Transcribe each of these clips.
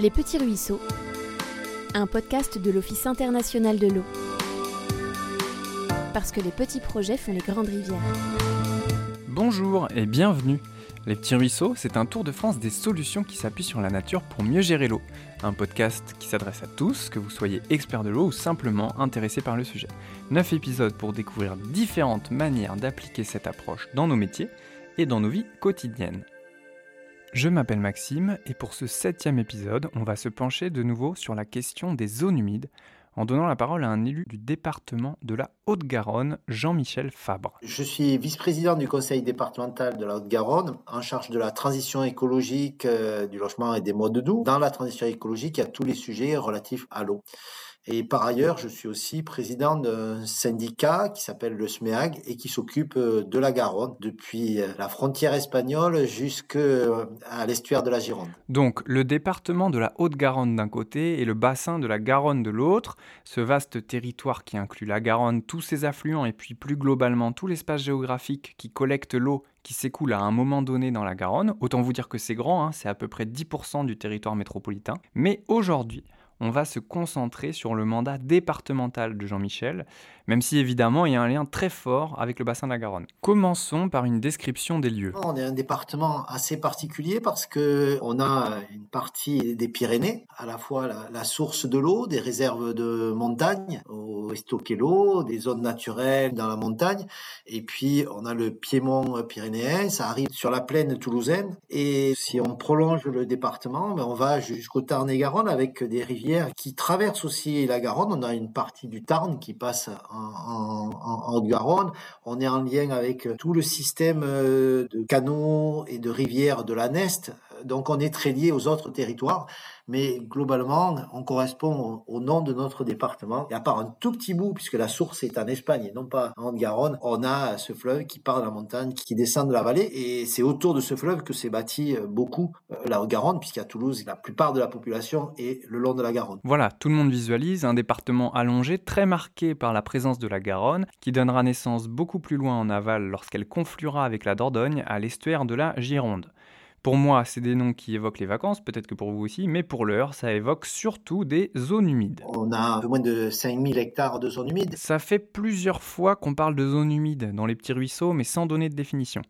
Les Petits Ruisseaux, un podcast de l'Office international de l'eau. Parce que les petits projets font les grandes rivières. Bonjour et bienvenue. Les Petits Ruisseaux, c'est un tour de France des solutions qui s'appuient sur la nature pour mieux gérer l'eau. Un podcast qui s'adresse à tous, que vous soyez expert de l'eau ou simplement intéressé par le sujet. 9 épisodes pour découvrir différentes manières d'appliquer cette approche dans nos métiers et dans nos vies quotidiennes. Je m'appelle Maxime et pour ce septième épisode, on va se pencher de nouveau sur la question des zones humides en donnant la parole à un élu du département de la Haute-Garonne, Jean-Michel Fabre. Je suis vice-président du conseil départemental de la Haute-Garonne, en charge de la transition écologique, euh, du logement et des modes doux. Dans la transition écologique, il y a tous les sujets relatifs à l'eau. Et par ailleurs, je suis aussi président d'un syndicat qui s'appelle le SMEAG et qui s'occupe euh, de la Garonne depuis euh, la frontière espagnole jusqu'à euh, l'estuaire de la Gironde. Donc le département de la Haute-Garonne d'un côté et le bassin de la Garonne de l'autre, ce vaste territoire qui inclut la Garonne, tous ses affluents et puis plus globalement tout l'espace géographique qui collecte l'eau qui s'écoule à un moment donné dans la Garonne. Autant vous dire que c'est grand, hein, c'est à peu près 10% du territoire métropolitain. Mais aujourd'hui, on va se concentrer sur le mandat départemental de Jean-Michel, même si évidemment il y a un lien très fort avec le bassin de la Garonne. Commençons par une description des lieux. On est un département assez particulier parce que on a une partie des Pyrénées, à la fois la, source de l'eau, des réserves de montagne où stocker l'eau, des zones naturelles dans la montagne, et puis on a le piémont pyrénéen, ça arrive sur la plaine toulousaine, et si on prolonge le département, ben, on va jusqu'au Tarn-et-Garonne avec des rivières qui traverse aussi la Garonne. On a une partie du Tarn qui passe en, Haute-Garonne. On est en lien avec tout le système euh, de canaux et de rivières de la Neste. Donc on est très lié aux autres territoires mais globalement, on correspond au, nom de notre département. Et à part un tout petit bout, puisque la source est en Espagne et non pas en Garonne, on a ce fleuve qui part de la montagne, qui descend de la vallée, et c'est autour de ce fleuve que s'est bâti euh, beaucoup euh, la Haute-Garonne, puisqu'à Toulouse, la plupart de la population est le long de la Garonne. Voilà, tout le monde visualise un département allongé, très marqué par la présence de la Garonne, qui donnera naissance beaucoup plus loin en aval lorsqu'elle confluera avec la Dordogne à l'estuaire de la Gironde. Pour moi, c'est des noms qui évoquent les vacances, peut-être que pour vous aussi, mais pour l'heure, ça évoque surtout des zones humides. On a un peu moins de 5000 hectares de zones humides. Ça fait plusieurs fois qu'on parle de zones humides dans les petits ruisseaux, mais sans donner de définition.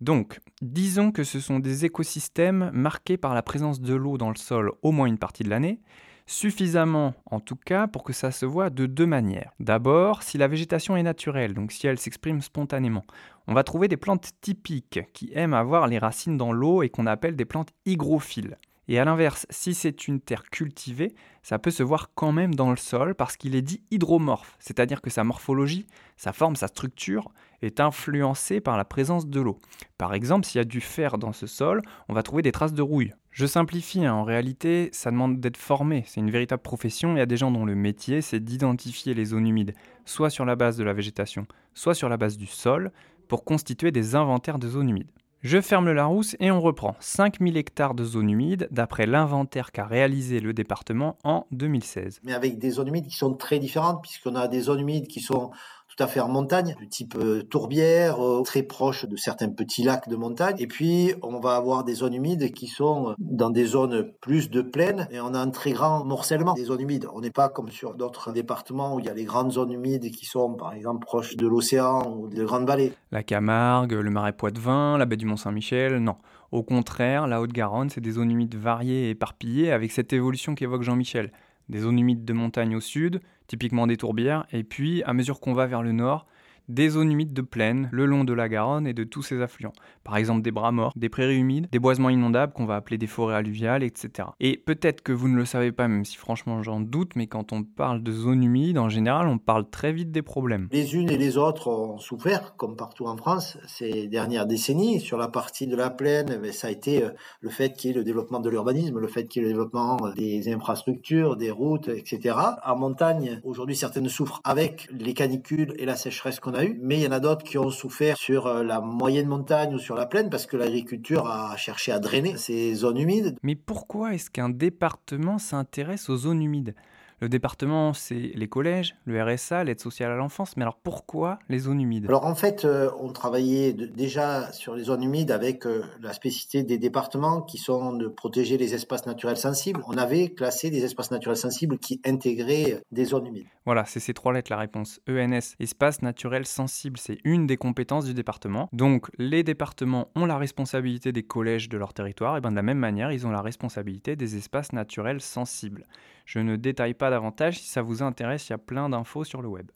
Donc, disons que ce sont des écosystèmes marqués par la présence de l'eau dans le sol au moins une partie de l'année, suffisamment en tout cas pour que ça se voit de deux manières. D'abord, si la végétation est naturelle, donc si elle s'exprime spontanément, on va trouver des plantes typiques qui aiment avoir les racines dans l'eau et qu'on appelle des plantes hygrophiles. Et à l'inverse, si c'est une terre cultivée, ça peut se voir quand même dans le sol parce qu'il est dit hydromorphe, c'est-à-dire que sa morphologie, sa forme, sa structure est influencée par la présence de l'eau. Par exemple, s'il y a du fer dans ce sol, on va trouver des traces de rouille. Je simplifie, hein. en réalité, ça demande d'être formé, c'est une véritable profession, il y a des gens dont le métier, c'est d'identifier les zones humides, soit sur la base de la végétation, soit sur la base du sol, pour constituer des inventaires de zones humides. Je ferme le Larousse et on reprend 5000 hectares de zones humides d'après l'inventaire qu'a réalisé le département en 2016. Mais avec des zones humides qui sont très différentes puisqu'on a des zones humides qui sont tout à fait en montagne, du type euh, tourbière, euh, très proche de certains petits lacs de montagne. Et puis, on va avoir des zones humides qui sont euh, dans des zones plus de plaine et on a un très grand morcellement des zones humides. On n'est pas comme sur d'autres départements où il y a les grandes zones humides qui sont, par exemple, proches de l'océan ou de grandes vallées. La Camargue, le marais Poitevin, la baie du Mont-Saint-Michel, non. Au contraire, la Haute-Garonne, c'est des zones humides variées et éparpillées avec cette évolution qu'évoque Jean-Michel des zones humides de montagne au sud, typiquement des tourbières, et puis à mesure qu'on va vers le nord, des zones humides de plaine le long de la Garonne et de tous ses affluents. Par exemple des bras morts, des prairies humides, des boisements inondables qu'on va appeler des forêts alluviales, etc. Et peut-être que vous ne le savez pas, même si franchement j'en doute, mais quand on parle de zones humides, en général, on parle très vite des problèmes. Les unes et les autres ont souffert, comme partout en France, ces dernières décennies. Sur la partie de la plaine, mais ça a été euh, le fait qu'il y ait le développement de l'urbanisme, le fait qu'il y ait le développement des infrastructures, des routes, etc. En montagne, aujourd'hui, certaines souffrent avec les canicules et la sécheresse qu'on a mais il y en a d'autres qui ont souffert sur euh, la moyenne montagne ou sur la plaine parce que l'agriculture a cherché à drainer ces zones humides. Mais pourquoi est-ce qu'un département s'intéresse aux zones humides? Le département, c'est les collèges, le RSA, l'aide sociale à l'enfance, mais alors pourquoi les zones humides? Alors en fait, euh, on travaillait déjà sur les zones humides avec euh, la spécificité des départements qui sont de protéger les espaces naturels sensibles. On avait classé des espaces naturels sensibles qui intégraient des zones humides. Voilà, c'est ces trois lettres la réponse. ENS, espace naturel sensible, c'est une des compétences du département. Donc les départements ont la responsabilité des collèges de leur territoire, et bien de la même manière, ils ont la responsabilité des espaces naturels sensibles. Je ne détaille pas davantage, si ça vous intéresse, il y a plein d'infos sur le web.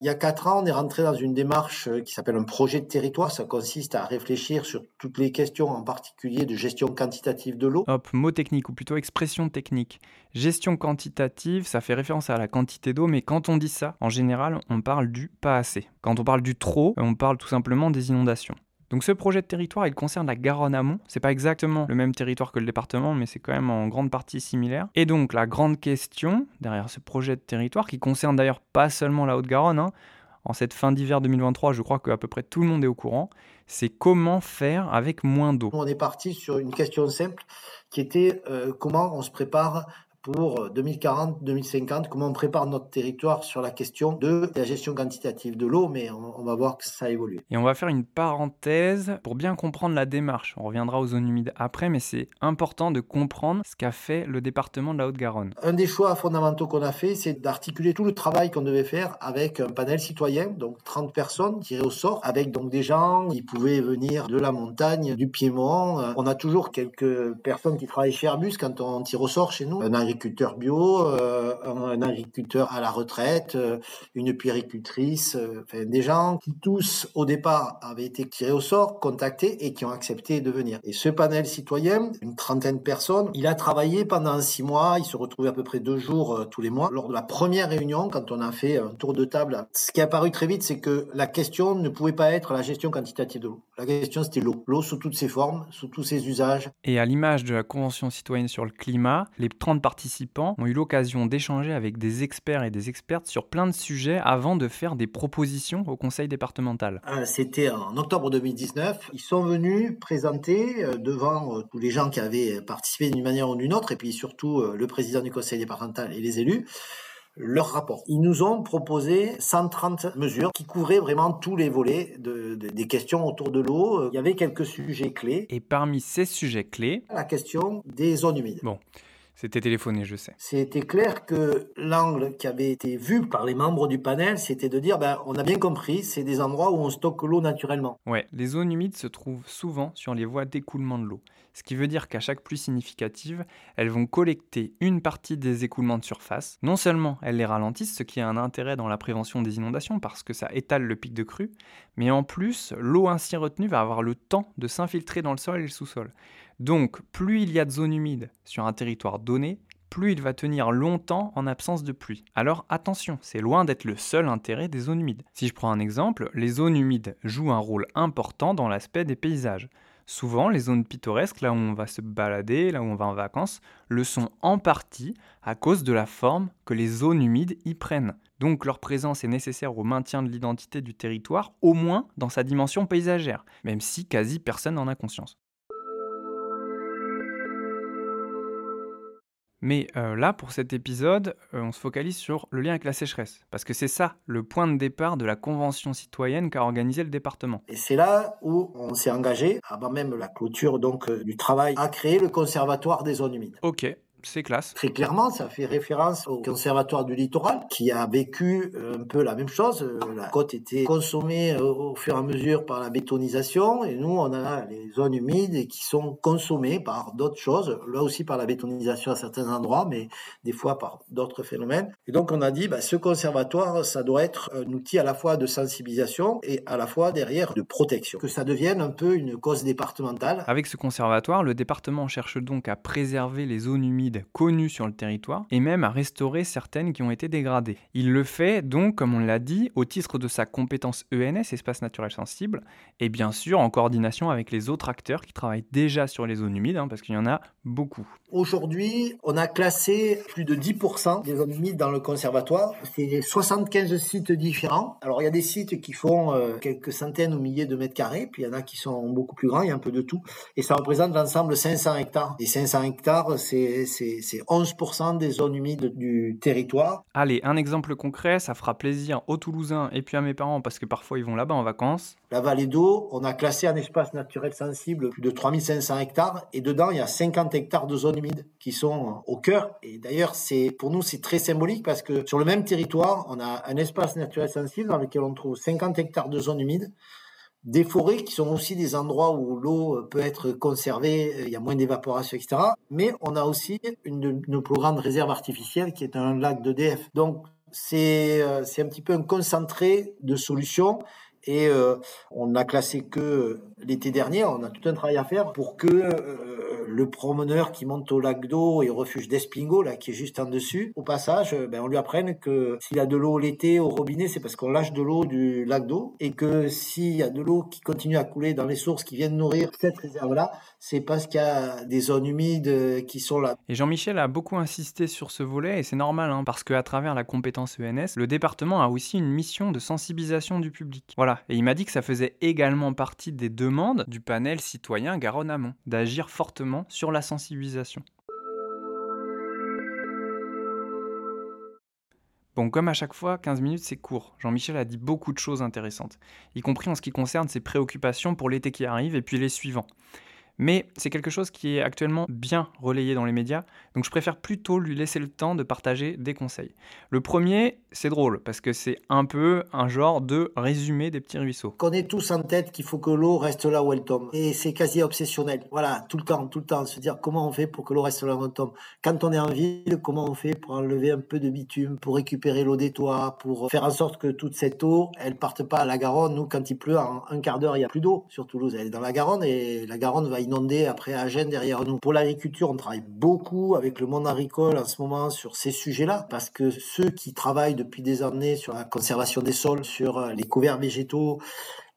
Il y a quatre ans, on est rentré dans une démarche euh, qui s'appelle un projet de territoire. Ça consiste à réfléchir sur toutes les questions, en particulier de gestion quantitative de l'eau. Hop, mot technique, ou plutôt expression technique. Gestion quantitative, ça fait référence à la quantité d'eau, mais quand on dit ça, en général, on parle du pas assez. Quand on parle du trop, on parle tout simplement des inondations. Donc ce projet de territoire, il concerne la Garonne amont. C'est pas exactement le même territoire que le département, mais c'est quand même en grande partie similaire. Et donc la grande question derrière ce projet de territoire, qui concerne d'ailleurs pas seulement la Haute-Garonne, hein, en cette fin d'hiver 2023, je crois qu'à peu près tout le monde est au courant, c'est comment faire avec moins d'eau. On est parti sur une question simple qui était euh, comment on se prépare pour 2040-2050, euh, comment on prépare notre territoire sur la question de la gestion quantitative de l'eau, mais on, va voir que ça évolue. Et on va faire une parenthèse pour bien comprendre la démarche. On reviendra aux zones humides après, mais c'est important de comprendre ce qu'a fait le département de la Haute-Garonne. Un des choix fondamentaux qu'on a fait, c'est d'articuler tout le travail qu'on devait faire avec un panel citoyen, donc 30 personnes tirées au sort, avec donc des gens qui pouvaient venir de la montagne, du Piémont. On a toujours quelques personnes qui travaillent chez Airbus quand on tire au sort chez nous. Un agriculteur bio, euh, un agriculteur à la retraite, euh, une puéricultrice, euh, des gens qui tous au départ avaient été tirés au sort, contactés et qui ont accepté de venir. Et ce panel citoyen, une trentaine de personnes, il a travaillé pendant six mois, il se retrouvait à peu près deux jours tous les mois. Lors de la première réunion, quand on a fait un tour de table, ce qui est apparu très vite, c'est que la question ne pouvait pas être la gestion quantitative de l'eau. La question, c'était l'eau. L'eau sous toutes ses formes, sous tous ses usages. Et à l'image de la Convention citoyenne sur le climat, les 30 participants participants ont eu l'occasion d'échanger avec des experts et des expertes sur plein de sujets avant de faire des propositions au conseil départemental. Euh, c'était en octobre 2019. Ils sont venus présenter euh, devant euh, tous les gens qui avaient participé d'une manière ou d'une autre, et puis surtout le président du conseil départemental et les élus, leur rapport. Ils nous ont proposé 130 mesures qui couvraient vraiment tous les volets des questions autour de l'eau. Il y avait quelques sujets clés. Et parmi ces sujets clés, la question des zones humides. Bon, c'était téléphoné, je sais. C'était clair que l'angle qui avait été vu par les membres du panel, c'était de dire, ben, on a bien compris, c'est des endroits où on stocke l'eau naturellement. Ouais, les zones humides se trouvent souvent sur les voies d'écoulement de l'eau. Ce qui veut dire qu'à chaque pluie significative, elles vont collecter une partie des écoulements de surface. Non seulement elles les ralentissent, ce qui a un intérêt dans la prévention des inondations parce que ça étale le pic de crue, mais en plus, l'eau ainsi retenue va avoir le temps de s'infiltrer dans le sol et le sous-sol. Donc, plus il y a de zones humides sur un territoire donné, plus il va tenir longtemps en absence de pluie. Alors attention, c'est loin d'être le seul intérêt des zones humides. Si je prends un exemple, les zones humides jouent un rôle important dans l'aspect des paysages. Souvent, les zones pittoresques, là où on va se balader, là où on va en vacances, le sont en partie à cause de la forme que les zones humides y prennent. Donc leur présence est nécessaire au maintien de l'identité du territoire, au moins dans sa dimension paysagère, même si quasi personne n'en a conscience. Mais euh, là, pour cet épisode, euh, on se focalise sur le lien avec la sécheresse, parce que c'est ça le point de départ de la convention citoyenne qu'a organisé le département. Et c'est là où on s'est engagé, avant même la clôture donc euh, du travail, à créer le conservatoire des zones humides. Ok, c'est classe. Très clairement, ça fait référence au conservatoire du littoral qui a vécu euh, un peu la même chose. Euh, la côte était consommée euh, au fur et à mesure par la bétonisation et nous, on a les zones humides qui sont consommées par d'autres choses, là aussi par la bétonisation à certains endroits, mais des fois par d'autres phénomènes. Et donc, on a dit, bah, ce conservatoire, ça doit être un outil à la fois de sensibilisation et à la fois derrière de protection, que ça devienne un peu une cause départementale. Avec ce conservatoire, le département cherche donc à préserver les zones humides connues sur le territoire et même à restaurer certaines qui ont été dégradées. Il le fait donc, comme on l'a dit, au titre de sa compétence ENS, espace naturel sensible, et bien sûr en coordination avec les autres acteurs qui travaillent déjà sur les zones humides, hein, parce qu'il y en a beaucoup. Aujourd'hui, on a classé plus de 10% des zones humides dans le conservatoire. C'est 75 sites différents. Alors il y a des sites qui font euh, quelques centaines ou milliers de mètres carrés, puis il y en a qui sont beaucoup plus grands, il y a un peu de tout. Et ça représente l'ensemble 500 hectares. Et 500 hectares, c'est 11% des zones humides du territoire. Allez, un exemple concret, ça fera plaisir aux Toulousains et puis à mes parents, parce que parfois ils vont là-bas en vacances. La vallée d'eau, on a classé un espace naturel sensible plus de 3500 hectares, et dedans il y a 50 hectares de zones humides qui sont au cœur. Et d'ailleurs, c'est pour nous, c'est très symbolique parce que sur le même territoire, on a un espace naturel sensible dans lequel on trouve 50 hectares de zones humides, des forêts qui sont aussi des endroits où l'eau peut être conservée, il y a moins d'évaporation, etc. Mais on a aussi une de nos plus grandes réserves artificielles qui est un lac d'EDF. Donc, c'est c'est un petit peu un concentré de solutions et euh, on n'a classé que l'été dernier. On a tout un travail à faire pour que euh, le promeneur qui monte au lac d'eau et au refuge d'Espingo, là, qui est juste en dessus, au passage, euh, ben, on lui apprenne que s'il a de l'eau l'été au robinet, c'est parce qu'on lâche de l'eau du lac d'eau et que s'il y a de l'eau qui continue à couler dans les sources qui viennent nourrir cette réserve-là, c'est parce qu'il y a des zones humides qui sont là. Et Jean-Michel a beaucoup insisté sur ce volet et c'est normal, hein, parce qu'à travers la compétence ENS, le département a aussi une mission de sensibilisation du public. Voilà, et il m'a dit que ça faisait également partie des demandes du panel citoyen Garonne Amont, d'agir fortement sur la sensibilisation. Bon, comme à chaque fois, 15 minutes c'est court. Jean-Michel a dit beaucoup de choses intéressantes, y compris en ce qui concerne ses préoccupations pour l'été qui arrive et puis les suivants. Mais c'est quelque chose qui est actuellement bien relayé dans les médias, donc je préfère plutôt lui laisser le temps de partager des conseils. Le premier, c'est drôle, parce que c'est un peu un genre de résumé des petits ruisseaux. Qu'on ait tous en tête qu'il faut que l'eau reste là où elle tombe. Et c'est quasi obsessionnel. Voilà, tout le temps, tout le temps, se dire comment on fait pour que l'eau reste là où elle tombe. Quand on est en ville, comment on fait pour enlever un peu de bitume, pour récupérer l'eau des toits, pour faire en sorte que toute cette eau, elle parte pas à la Garonne. Nous, quand il pleut, en un quart d'heure, il n'y a plus d'eau sur Toulouse. Elle est dans la Garonne et la Garonne va inondé après Agen derrière nous. Pour l'agriculture, on travaille beaucoup avec le monde agricole en ce moment sur ces sujets-là, parce que ceux qui travaillent depuis des années sur la conservation des sols, sur euh, les couverts végétaux,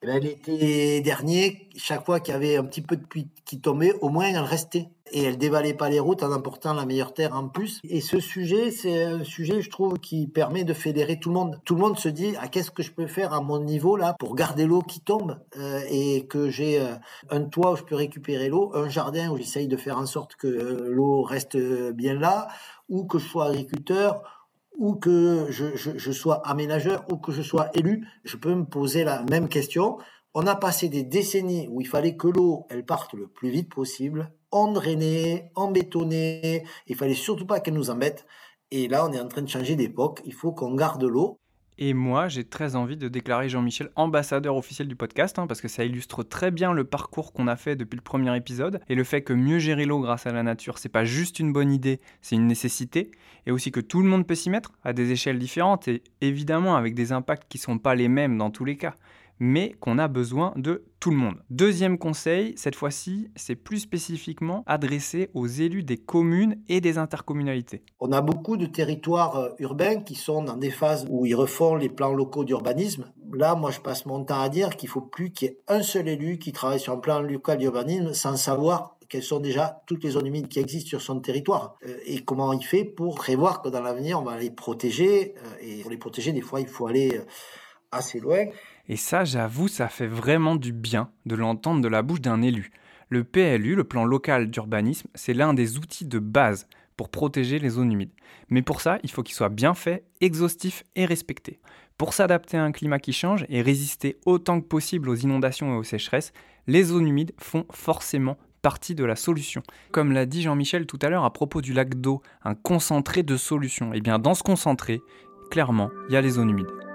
eh ben, l'été dernier, chaque fois qu'il y avait un petit peu de pluie qui tombait, au moins elle restait et elle dévalait pas les routes en apportant la meilleure terre en plus. Et ce sujet, c'est un sujet, je trouve, qui permet de fédérer tout le monde. Tout le monde se dit, ah, qu'est-ce que je peux faire à mon niveau là pour garder l'eau qui tombe euh, et que j'ai euh, un toit où je peux récupérer l'eau, un jardin où j'essaye de faire en sorte que euh, l'eau reste bien là, ou que je sois agriculteur ou que je, sois aménageur ou que je sois élu, je peux me poser la même question. On a passé des décennies où il fallait que l'eau, elle parte le plus vite possible, en drainer, en bétonner. Il fallait surtout pas qu'elle nous embête. Et là, on est en train de changer d'époque. Il faut qu'on garde l'eau. Et moi, j'ai très envie de déclarer Jean-Michel ambassadeur officiel du podcast, hein, parce que ça illustre très bien le parcours qu'on a fait depuis le premier épisode, et le fait que mieux gérer l'eau grâce à la nature, c'est pas juste une bonne idée, c'est une nécessité, et aussi que tout le monde peut s'y mettre, à des échelles différentes, et évidemment avec des impacts qui sont pas les mêmes dans tous les cas mais qu'on a besoin de tout le monde. Deuxième conseil, cette fois-ci, c'est plus spécifiquement adressé aux élus des communes et des intercommunalités. On a beaucoup de territoires euh, urbains qui sont dans des phases où ils refont les plans locaux d'urbanisme. Là, moi, je passe mon temps à dire qu'il faut plus qu'il y ait un seul élu qui travaille sur un plan local d'urbanisme sans savoir quelles sont déjà toutes les zones humides qui existent sur son territoire euh, et comment il fait pour prévoir que dans l'avenir on va les protéger euh, et pour les protéger des fois il faut aller assez loin. Et ça, j'avoue, ça fait vraiment du bien de l'entendre de la bouche d'un élu. Le PLU, le plan local d'urbanisme, c'est l'un des outils de base pour protéger les zones humides. Mais pour ça, il faut qu'il soit bien fait, exhaustif et respecté. Pour s'adapter à un climat qui change et résister autant que possible aux inondations et aux sécheresses, les zones humides font forcément partie de la solution. Comme l'a dit Jean-Michel tout à l'heure à propos du lac d'eau, un concentré de solutions. Et eh bien dans ce concentré, clairement, il y a les zones humides.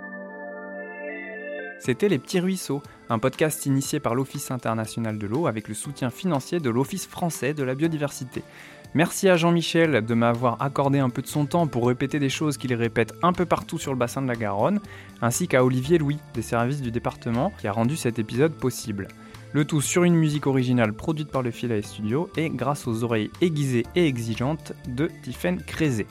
C'était Les Petits Ruisseaux, un podcast initié par l'Office international de l'eau avec le soutien financier de l'Office français de la biodiversité. Merci à Jean-Michel de m'avoir accordé un peu de son temps pour répéter des choses qu'il répète un peu partout sur le bassin de la Garonne, ainsi qu'à Olivier Louis des services du département qui a rendu cet épisode possible. Le tout sur une musique originale produite par le Philae Studio et grâce aux oreilles aiguisées et exigeantes de Tiffen Crézé.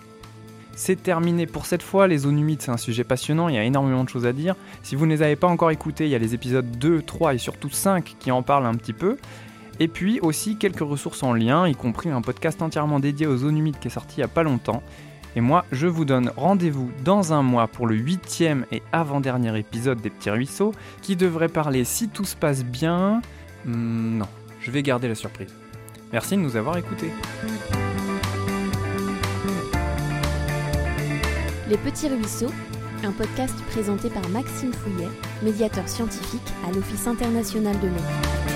C'est terminé pour cette fois, les zones humides c'est un sujet passionnant, il y a énormément de choses à dire. Si vous ne les avez pas encore écoutés, il y a les épisodes 2, 3 et surtout 5 qui en parlent un petit peu. Et puis aussi quelques ressources en lien, y compris un podcast entièrement dédié aux zones humides qui est sorti il n'y a pas longtemps. Et moi, je vous donne rendez-vous dans un mois pour le huitième et avant-dernier épisode des Petits Ruisseaux, qui devrait parler, si tout se passe bien... Hmm, non, je vais garder la surprise. Merci de nous avoir écoutés. Les Petits Ruisseaux, un podcast présenté par Maxime Fouillet, médiateur scientifique à l'Office international de l'eau.